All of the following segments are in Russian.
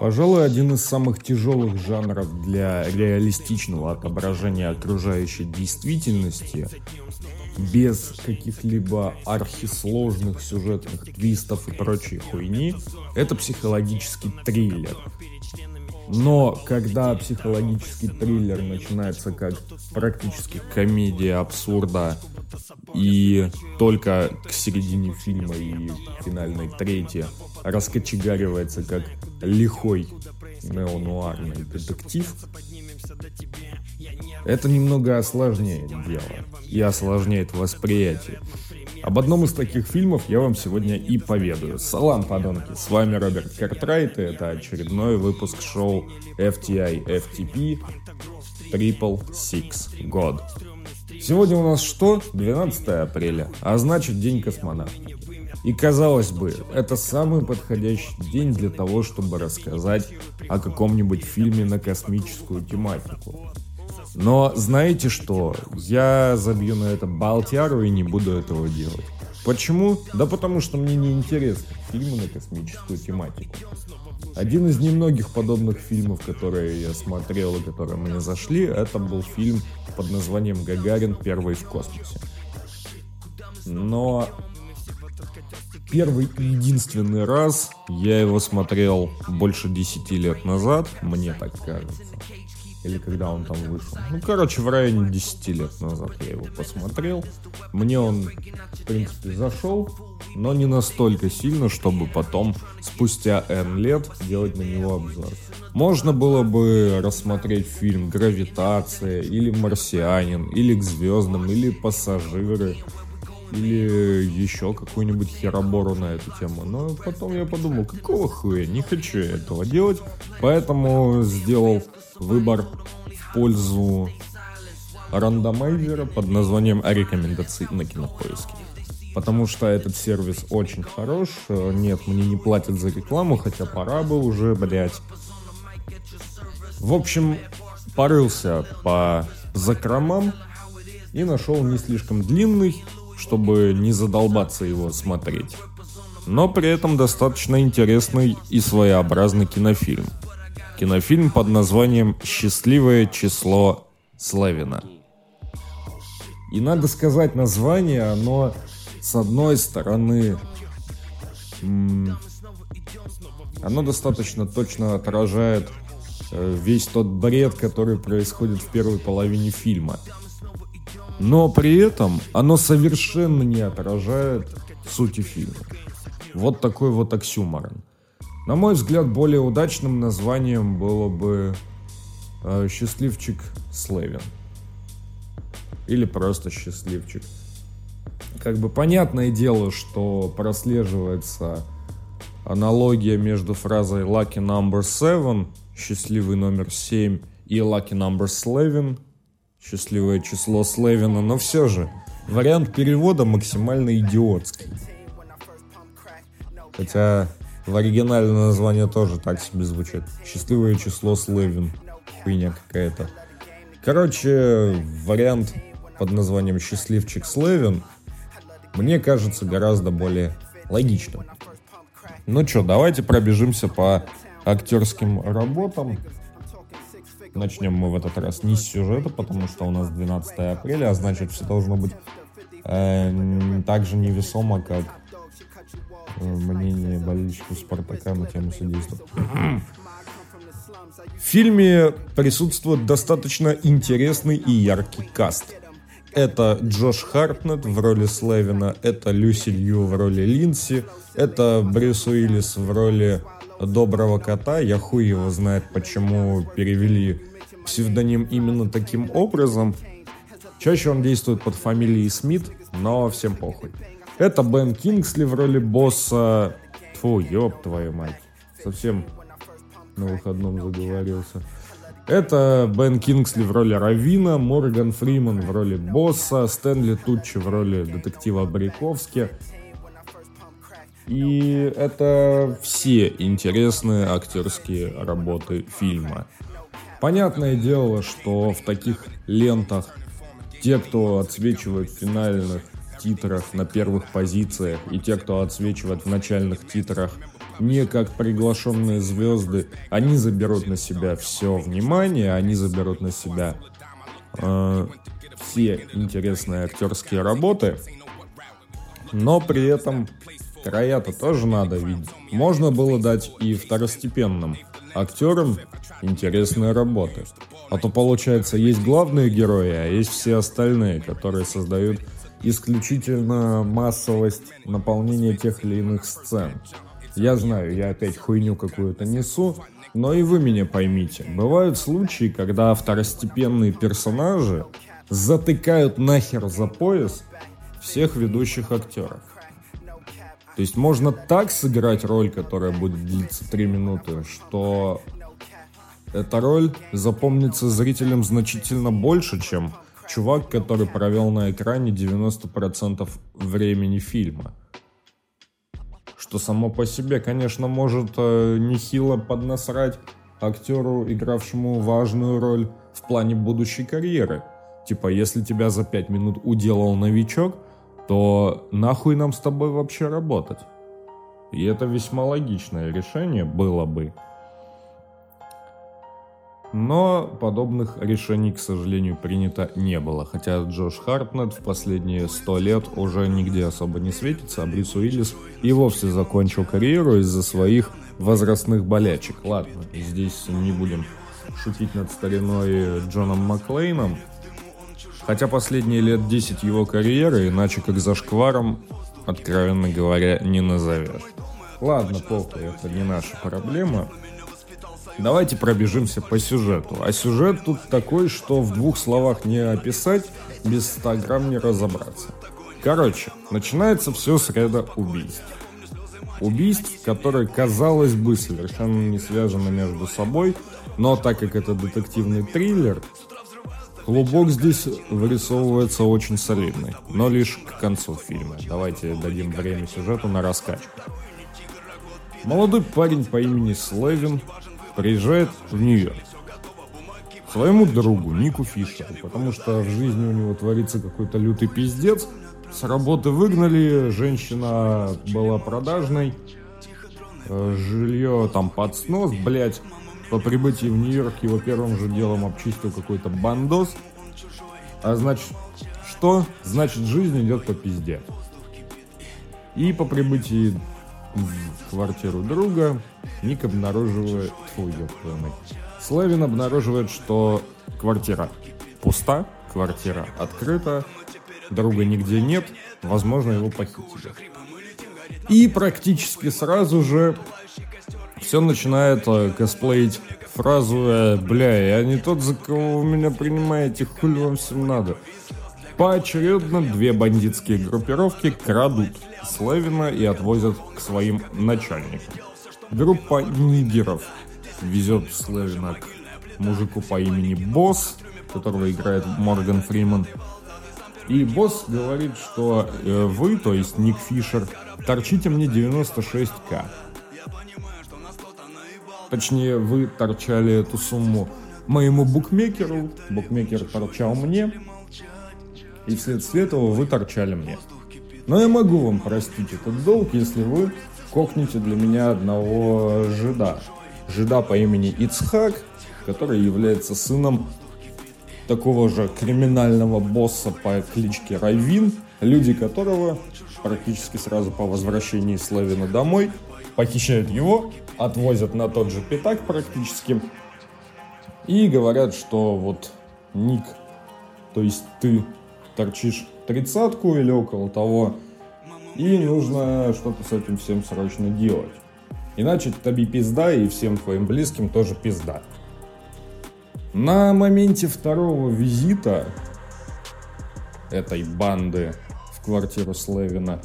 Пожалуй, один из самых тяжелых жанров для реалистичного отображения окружающей действительности без каких-либо архисложных сюжетных твистов и прочей хуйни, это психологический триллер. Но когда психологический триллер начинается как практически комедия абсурда и только к середине фильма и финальной трети раскочегаривается как лихой неонуарный детектив, это немного осложняет дело и осложняет восприятие. Об одном из таких фильмов я вам сегодня и поведаю. Салам, подонки! С вами Роберт Картрайт, и это очередной выпуск шоу FTI FTP Triple Six God. Сегодня у нас что? 12 апреля, а значит День космонавта. И казалось бы, это самый подходящий день для того, чтобы рассказать о каком-нибудь фильме на космическую тематику. Но знаете что? Я забью на это Балтиару и не буду этого делать. Почему? Да потому что мне не интересны фильмы на космическую тематику. Один из немногих подобных фильмов, которые я смотрел и которые мне зашли, это был фильм под названием «Гагарин. Первый в космосе». Но первый и единственный раз я его смотрел больше 10 лет назад, мне так кажется. Или когда он там вышел. Ну, короче, в районе 10 лет назад я его посмотрел. Мне он, в принципе, зашел, но не настолько сильно, чтобы потом, спустя N лет, делать на него обзор. Можно было бы рассмотреть фильм «Гравитация», или «Марсианин», или «К звездам», или «Пассажиры», или еще какую-нибудь херобору на эту тему. Но потом я подумал, какого хуя, не хочу этого делать, поэтому сделал выбор в пользу рандомайзера под названием рекомендации на кинопоиске. Потому что этот сервис очень хорош. Нет, мне не платят за рекламу, хотя пора бы уже, блять. В общем, порылся по закромам и нашел не слишком длинный, чтобы не задолбаться его смотреть. Но при этом достаточно интересный и своеобразный кинофильм. Кинофильм под названием «Счастливое число Славина». И надо сказать, название, оно с одной стороны, оно достаточно точно отражает э, весь тот бред, который происходит в первой половине фильма. Но при этом оно совершенно не отражает сути фильма. Вот такой вот оксюморон. На мой взгляд, более удачным названием было бы э, «Счастливчик Слевин». Или просто «Счастливчик». Как бы понятное дело, что прослеживается аналогия между фразой «Lucky number seven» «Счастливый номер 7» и «Lucky number eleven» счастливое число Слевина, но все же вариант перевода максимально идиотский. Хотя в оригинальное название тоже так себе звучит. Счастливое число Слевин. Хуйня какая-то. Короче, вариант под названием «Счастливчик Слевин» мне кажется гораздо более логичным. Ну что, давайте пробежимся по актерским работам. Начнем мы в этот раз не с сюжета, потому что у нас 12 апреля, а значит все должно быть э, так же невесомо, как э, мнение болельщиков Спартака на тему судейства. В фильме присутствует достаточно интересный и яркий каст. Это Джош Хартнет в роли Слевина, это Люси Лью в роли Линси, это Брюс Уиллис в роли доброго кота. Я хуй его знает, почему перевели псевдоним именно таким образом. Чаще он действует под фамилией Смит, но всем похуй. Это Бен Кингсли в роли босса. Фу, ёб твою мать. Совсем на выходном заговорился. Это Бен Кингсли в роли Равина, Морган Фриман в роли босса, Стэнли Тутчи в роли детектива Бриковски, и это все интересные актерские работы фильма. Понятное дело, что в таких лентах те, кто отсвечивает в финальных титрах на первых позициях, и те, кто отсвечивает в начальных титрах не как приглашенные звезды. Они заберут на себя все внимание, они заберут на себя э, все интересные актерские работы, но при этом края-то тоже надо видеть. Можно было дать и второстепенным актерам интересные работы. А то получается, есть главные герои, а есть все остальные, которые создают исключительно массовость наполнения тех или иных сцен. Я знаю, я опять хуйню какую-то несу, но и вы меня поймите. Бывают случаи, когда второстепенные персонажи затыкают нахер за пояс всех ведущих актеров. То есть можно так сыграть роль, которая будет длиться 3 минуты, что эта роль запомнится зрителям значительно больше, чем чувак, который провел на экране 90% времени фильма. Что само по себе, конечно, может э, нехило поднасрать актеру, игравшему важную роль в плане будущей карьеры. Типа, если тебя за 5 минут уделал новичок, то нахуй нам с тобой вообще работать? И это весьма логичное решение было бы. Но подобных решений, к сожалению, принято не было. Хотя Джош Хартнет в последние сто лет уже нигде особо не светится, а Брюс Уиллис и вовсе закончил карьеру из-за своих возрастных болячек. Ладно, здесь не будем шутить над стариной Джоном Маклейном. Хотя последние лет 10 его карьеры, иначе как за шкваром, откровенно говоря, не назовешь. Ладно, похуй, это не наша проблема. Давайте пробежимся по сюжету. А сюжет тут такой, что в двух словах не описать, без 100 грамм не разобраться. Короче, начинается все с ряда убийств. Убийств, которые, казалось бы, совершенно не связаны между собой, но так как это детективный триллер, клубок здесь вырисовывается очень солидный, но лишь к концу фильма. Давайте дадим время сюжету на раскачку. Молодой парень по имени Слевин приезжает в Нью-Йорк своему другу Нику Фишеру, потому что в жизни у него творится какой-то лютый пиздец. С работы выгнали, женщина была продажной, э, жилье там под снос, блять. По прибытии в Нью-Йорк его первым же делом обчистил какой-то бандос. А значит, что? Значит, жизнь идет по пизде. И по прибытии в квартиру друга Ник обнаруживает... Фу. Славин обнаруживает, что квартира пуста, квартира открыта, друга нигде нет, возможно, его похитили. И практически сразу же все начинает э, косплеить фразу э, «Бля, я не тот, за кого вы меня принимаете, хули вам всем надо». Поочередно две бандитские группировки крадут Слевина и отвозят к своим начальникам. Группа нигеров везет Слевина к мужику по имени Босс, которого играет Морган Фриман. И босс говорит, что э, вы, то есть Ник Фишер, торчите мне 96к. Точнее, вы торчали эту сумму моему букмекеру, букмекер торчал мне, и вследствие этого вы торчали мне. Но я могу вам простить этот долг, если вы кокните для меня одного жида. Жида по имени Ицхак, который является сыном такого же криминального босса по кличке Райвин, люди которого практически сразу по возвращении Славина домой похищают его, отвозят на тот же пятак практически и говорят, что вот Ник, то есть ты торчишь тридцатку или около того, и нужно что-то с этим всем срочно делать. Иначе тебе пизда и всем твоим близким тоже пизда. На моменте второго визита этой банды в квартиру Слевина,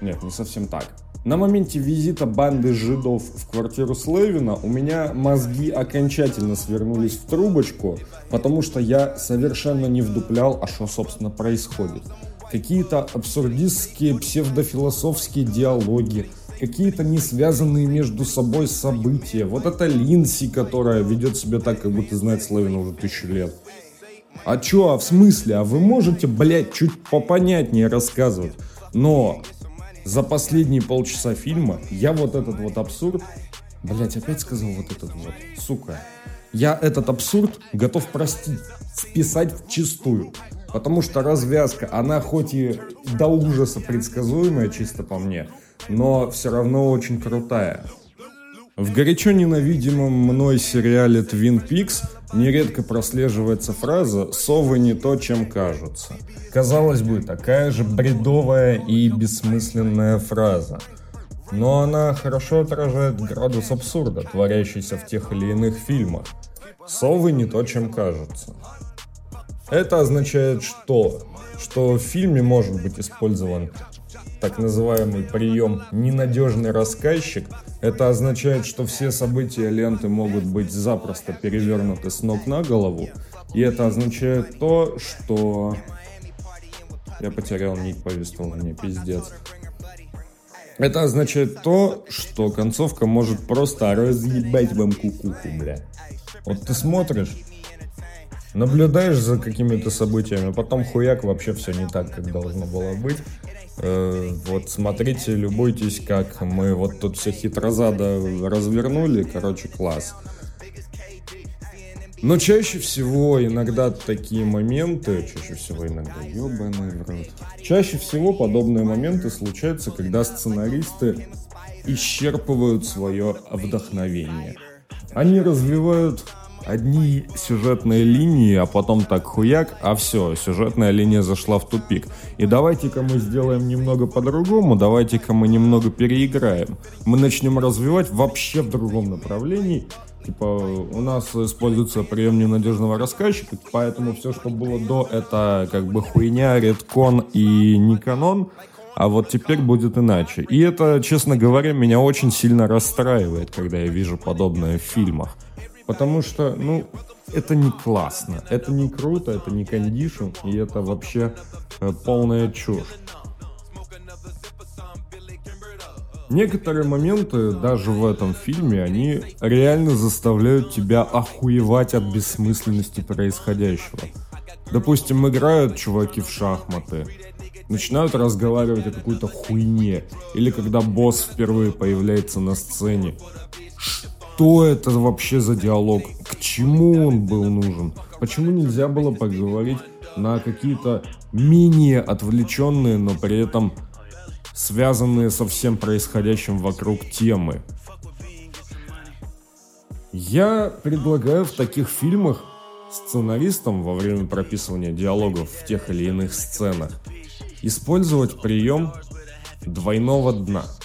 нет, не совсем так, на моменте визита банды жидов в квартиру Слевина у меня мозги окончательно свернулись в трубочку, потому что я совершенно не вдуплял, а что собственно происходит. Какие-то абсурдистские псевдофилософские диалоги, какие-то не связанные между собой события. Вот это Линси, которая ведет себя так, как будто знает Славина уже тысячу лет. А чё, а в смысле? А вы можете, блядь, чуть попонятнее рассказывать? Но за последние полчаса фильма я вот этот вот абсурд, блять, опять сказал вот этот вот, сука, я этот абсурд готов простить, списать в чистую. Потому что развязка, она хоть и до ужаса предсказуемая, чисто по мне, но все равно очень крутая. В горячо ненавидимом мной сериале Twin Peaks нередко прослеживается фраза «совы не то, чем кажутся». Казалось бы, такая же бредовая и бессмысленная фраза. Но она хорошо отражает градус абсурда, творящийся в тех или иных фильмах. Совы не то, чем кажутся. Это означает что? Что в фильме может быть использован так называемый прием «ненадежный рассказчик». Это означает, что все события ленты могут быть запросто перевернуты с ног на голову. И это означает то, что... Я потерял нить повествования, пиздец. Это означает то, что концовка может просто разъебать вам кукуху, бля. Вот ты смотришь, наблюдаешь за какими-то событиями, потом хуяк вообще все не так, как должно было быть. Э, вот смотрите, любуйтесь, как мы вот тут все хитрозадо развернули, короче, класс. Но чаще всего иногда такие моменты, чаще всего иногда ебаный в рот. Чаще всего подобные моменты случаются, когда сценаристы исчерпывают свое вдохновение. Они развивают одни сюжетные линии, а потом так хуяк, а все, сюжетная линия зашла в тупик. И давайте-ка мы сделаем немного по-другому, давайте-ка мы немного переиграем. Мы начнем развивать вообще в другом направлении. Типа, у нас используется прием ненадежного рассказчика, поэтому все, что было до, это как бы хуйня, редкон и не канон. А вот теперь будет иначе. И это, честно говоря, меня очень сильно расстраивает, когда я вижу подобное в фильмах. Потому что, ну, это не классно, это не круто, это не кондишн, и это вообще э, полная чушь. Некоторые моменты даже в этом фильме, они реально заставляют тебя охуевать от бессмысленности происходящего. Допустим, играют чуваки в шахматы, начинают разговаривать о какой-то хуйне, или когда босс впервые появляется на сцене что это вообще за диалог, к чему он был нужен, почему нельзя было поговорить на какие-то менее отвлеченные, но при этом связанные со всем происходящим вокруг темы. Я предлагаю в таких фильмах сценаристам во время прописывания диалогов в тех или иных сценах использовать прием двойного дна –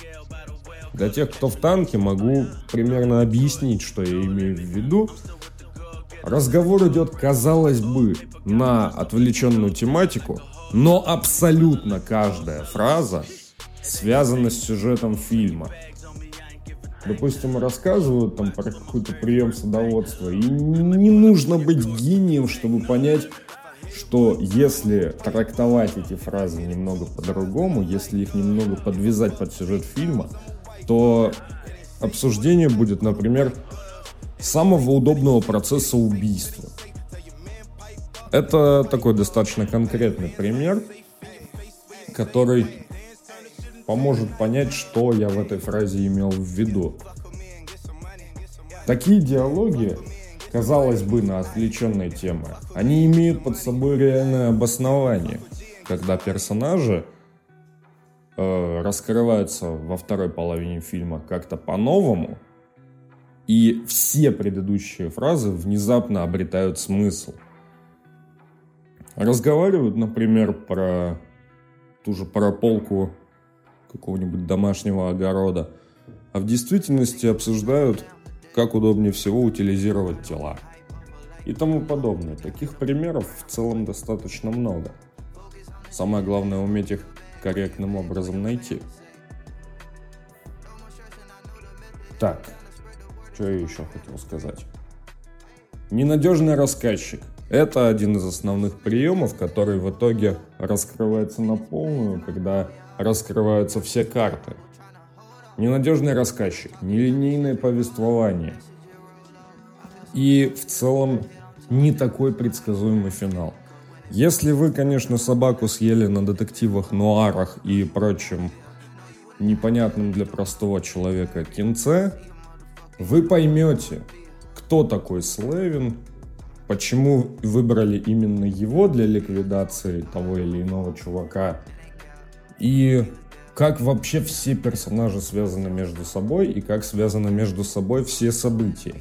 для тех, кто в танке, могу примерно объяснить, что я имею в виду. Разговор идет, казалось бы, на отвлеченную тематику, но абсолютно каждая фраза связана с сюжетом фильма. Допустим, рассказывают там про какой-то прием садоводства, и не нужно быть гением, чтобы понять, что если трактовать эти фразы немного по-другому, если их немного подвязать под сюжет фильма, то обсуждение будет, например, самого удобного процесса убийства. Это такой достаточно конкретный пример, который поможет понять, что я в этой фразе имел в виду. Такие диалоги, казалось бы, на отвлеченные темы, они имеют под собой реальное обоснование, когда персонажи э, раскрываются во второй половине фильма как-то по-новому, и все предыдущие фразы внезапно обретают смысл. Разговаривают, например, про ту же прополку какого-нибудь домашнего огорода, а в действительности обсуждают, как удобнее всего утилизировать тела и тому подобное. Таких примеров в целом достаточно много. Самое главное уметь их корректным образом найти. Так, что я еще хотел сказать? Ненадежный рассказчик. Это один из основных приемов, который в итоге раскрывается на полную, когда раскрываются все карты. Ненадежный рассказчик, нелинейное повествование. И в целом не такой предсказуемый финал – если вы, конечно, собаку съели на детективах, нуарах и прочем непонятном для простого человека кинце, вы поймете, кто такой Слевин, почему выбрали именно его для ликвидации того или иного чувака, и как вообще все персонажи связаны между собой, и как связаны между собой все события.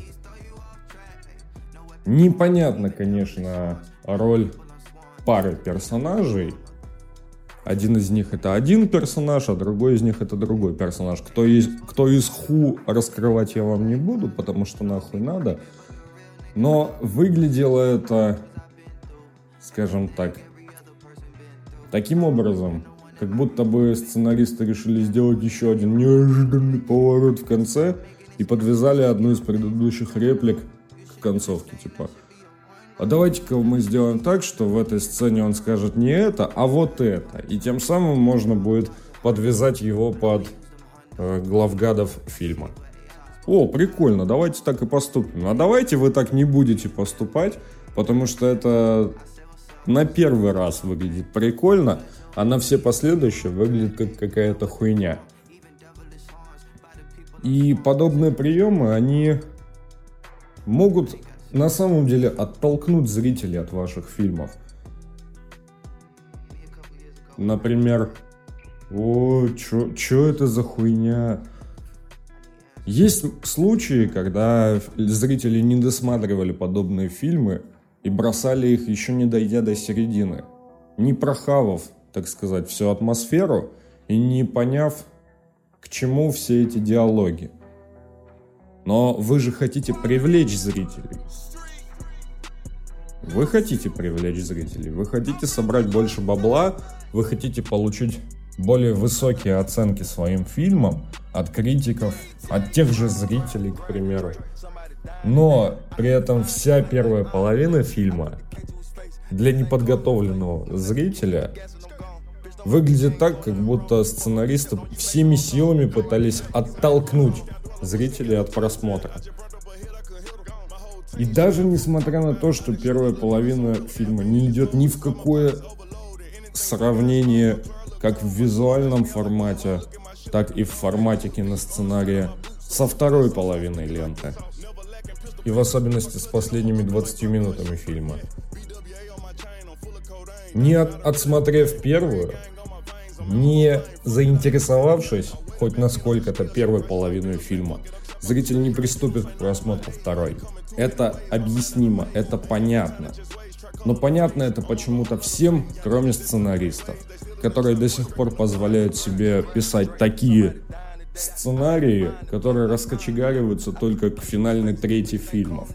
Непонятно, конечно, роль пары персонажей. Один из них это один персонаж, а другой из них это другой персонаж. Кто из, кто из ху раскрывать я вам не буду, потому что нахуй надо. Но выглядело это, скажем так, таким образом, как будто бы сценаристы решили сделать еще один неожиданный поворот в конце и подвязали одну из предыдущих реплик к концовке, типа а давайте-ка мы сделаем так, что в этой сцене он скажет не это, а вот это. И тем самым можно будет подвязать его под э, главгадов фильма. О, прикольно, давайте так и поступим. А давайте вы так не будете поступать, потому что это на первый раз выглядит прикольно, а на все последующие выглядит как какая-то хуйня. И подобные приемы, они могут на самом деле оттолкнуть зрителей от ваших фильмов. Например, о, чё, чё это за хуйня? Есть случаи, когда зрители не досматривали подобные фильмы и бросали их еще не дойдя до середины. Не прохавав, так сказать, всю атмосферу и не поняв, к чему все эти диалоги. Но вы же хотите привлечь зрителей. Вы хотите привлечь зрителей, вы хотите собрать больше бабла, вы хотите получить более высокие оценки своим фильмам от критиков, от тех же зрителей, к примеру. Но при этом вся первая половина фильма для неподготовленного зрителя выглядит так, как будто сценаристы всеми силами пытались оттолкнуть зрителей от просмотра. И даже несмотря на то, что первая половина фильма не идет ни в какое сравнение как в визуальном формате, так и в формате киносценария со второй половиной ленты. И в особенности с последними 20 минутами фильма. Не от, отсмотрев первую, не заинтересовавшись хоть насколько-то первой половиной фильма, зритель не приступит к просмотру второй. Это объяснимо, это понятно. Но понятно это почему-то всем, кроме сценаристов, которые до сих пор позволяют себе писать такие сценарии, которые раскочегариваются только к финальной трети фильмов.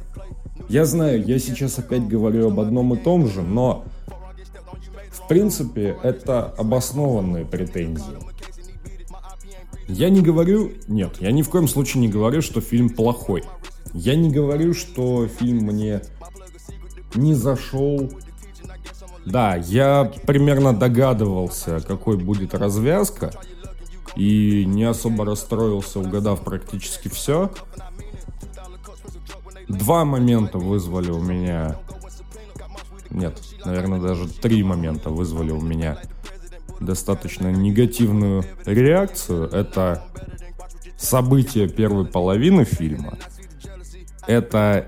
Я знаю, я сейчас опять говорю об одном и том же, но принципе это обоснованные претензии. Я не говорю, нет, я ни в коем случае не говорю, что фильм плохой. Я не говорю, что фильм мне не зашел. Да, я примерно догадывался, какой будет развязка, и не особо расстроился, угадав практически все. Два момента вызвали у меня... Нет, наверное, даже три момента вызвали у меня достаточно негативную реакцию. Это события первой половины фильма. Это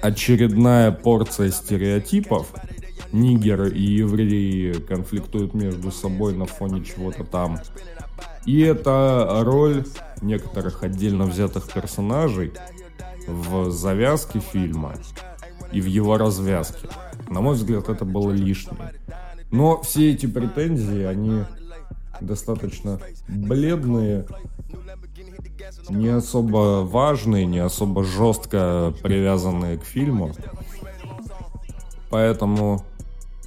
очередная порция стереотипов. Нигеры и евреи конфликтуют между собой на фоне чего-то там. И это роль некоторых отдельно взятых персонажей в завязке фильма и в его развязке. На мой взгляд, это было лишнее. Но все эти претензии, они достаточно бледные, не особо важные, не особо жестко привязанные к фильму. Поэтому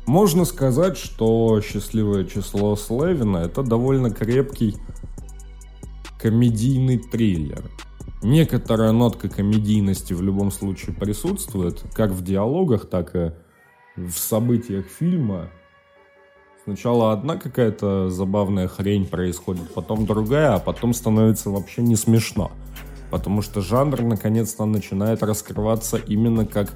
можно сказать, что «Счастливое число Слевина» — это довольно крепкий комедийный триллер. Некоторая нотка комедийности в любом случае присутствует, как в диалогах, так и в событиях фильма. Сначала одна какая-то забавная хрень происходит, потом другая, а потом становится вообще не смешно. Потому что жанр наконец-то начинает раскрываться именно как...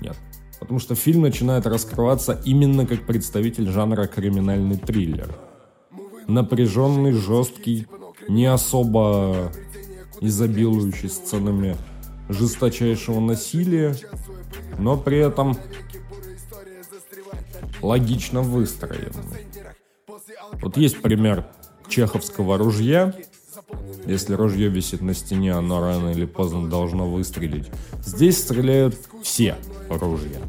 Нет. Потому что фильм начинает раскрываться именно как представитель жанра криминальный триллер. Напряженный, жесткий, не особо изобилующий сценами жесточайшего насилия, но при этом логично выстроенный. Вот есть пример чеховского ружья. Если ружье висит на стене, оно рано или поздно должно выстрелить. Здесь стреляют все ружья.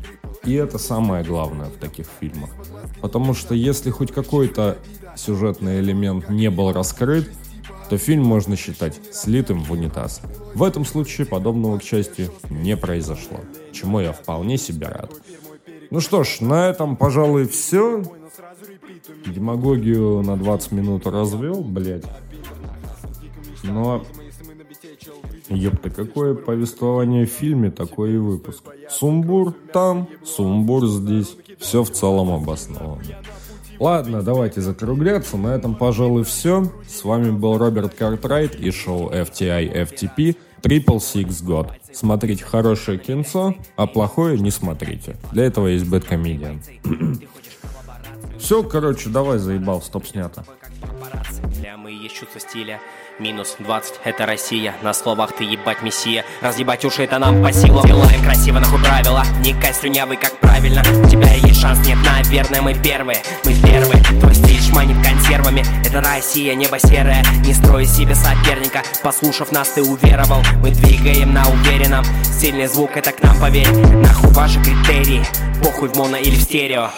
И это самое главное в таких фильмах. Потому что если хоть какой-то сюжетный элемент не был раскрыт, то фильм можно считать слитым в унитаз. В этом случае подобного, к счастью, не произошло, чему я вполне себе рад. Ну что ж, на этом, пожалуй, все. Демагогию на 20 минут развел, блядь. Но... Ёпта, какое повествование в фильме, такой и выпуск. Сумбур там, сумбур здесь. Все в целом обосновано. Ладно, давайте закругляться. На этом, пожалуй, все. С вами был Роберт Картрайт и шоу FTI FTP Triple Six God. Смотрите хорошее кинцо, а плохое не смотрите. Для этого есть Бэткомедиан. Все, короче, давай заебал, стоп снято. Для мы есть чувство стиля. Минус 20, это Россия На словах ты ебать мессия Разъебать уши это нам по силам Делаем красиво, нахуй правила Не кай слюнявый, как правильно У тебя есть шанс, нет, наверное, мы первые Мы первые, твой шманит консервами. Это Россия, небо серое Не строй себе соперника. Послушав нас, ты уверовал Мы двигаем на уверенном. Сильный звук, это к нам поверь. Нахуй ваши критерии Похуй в моно или в стерео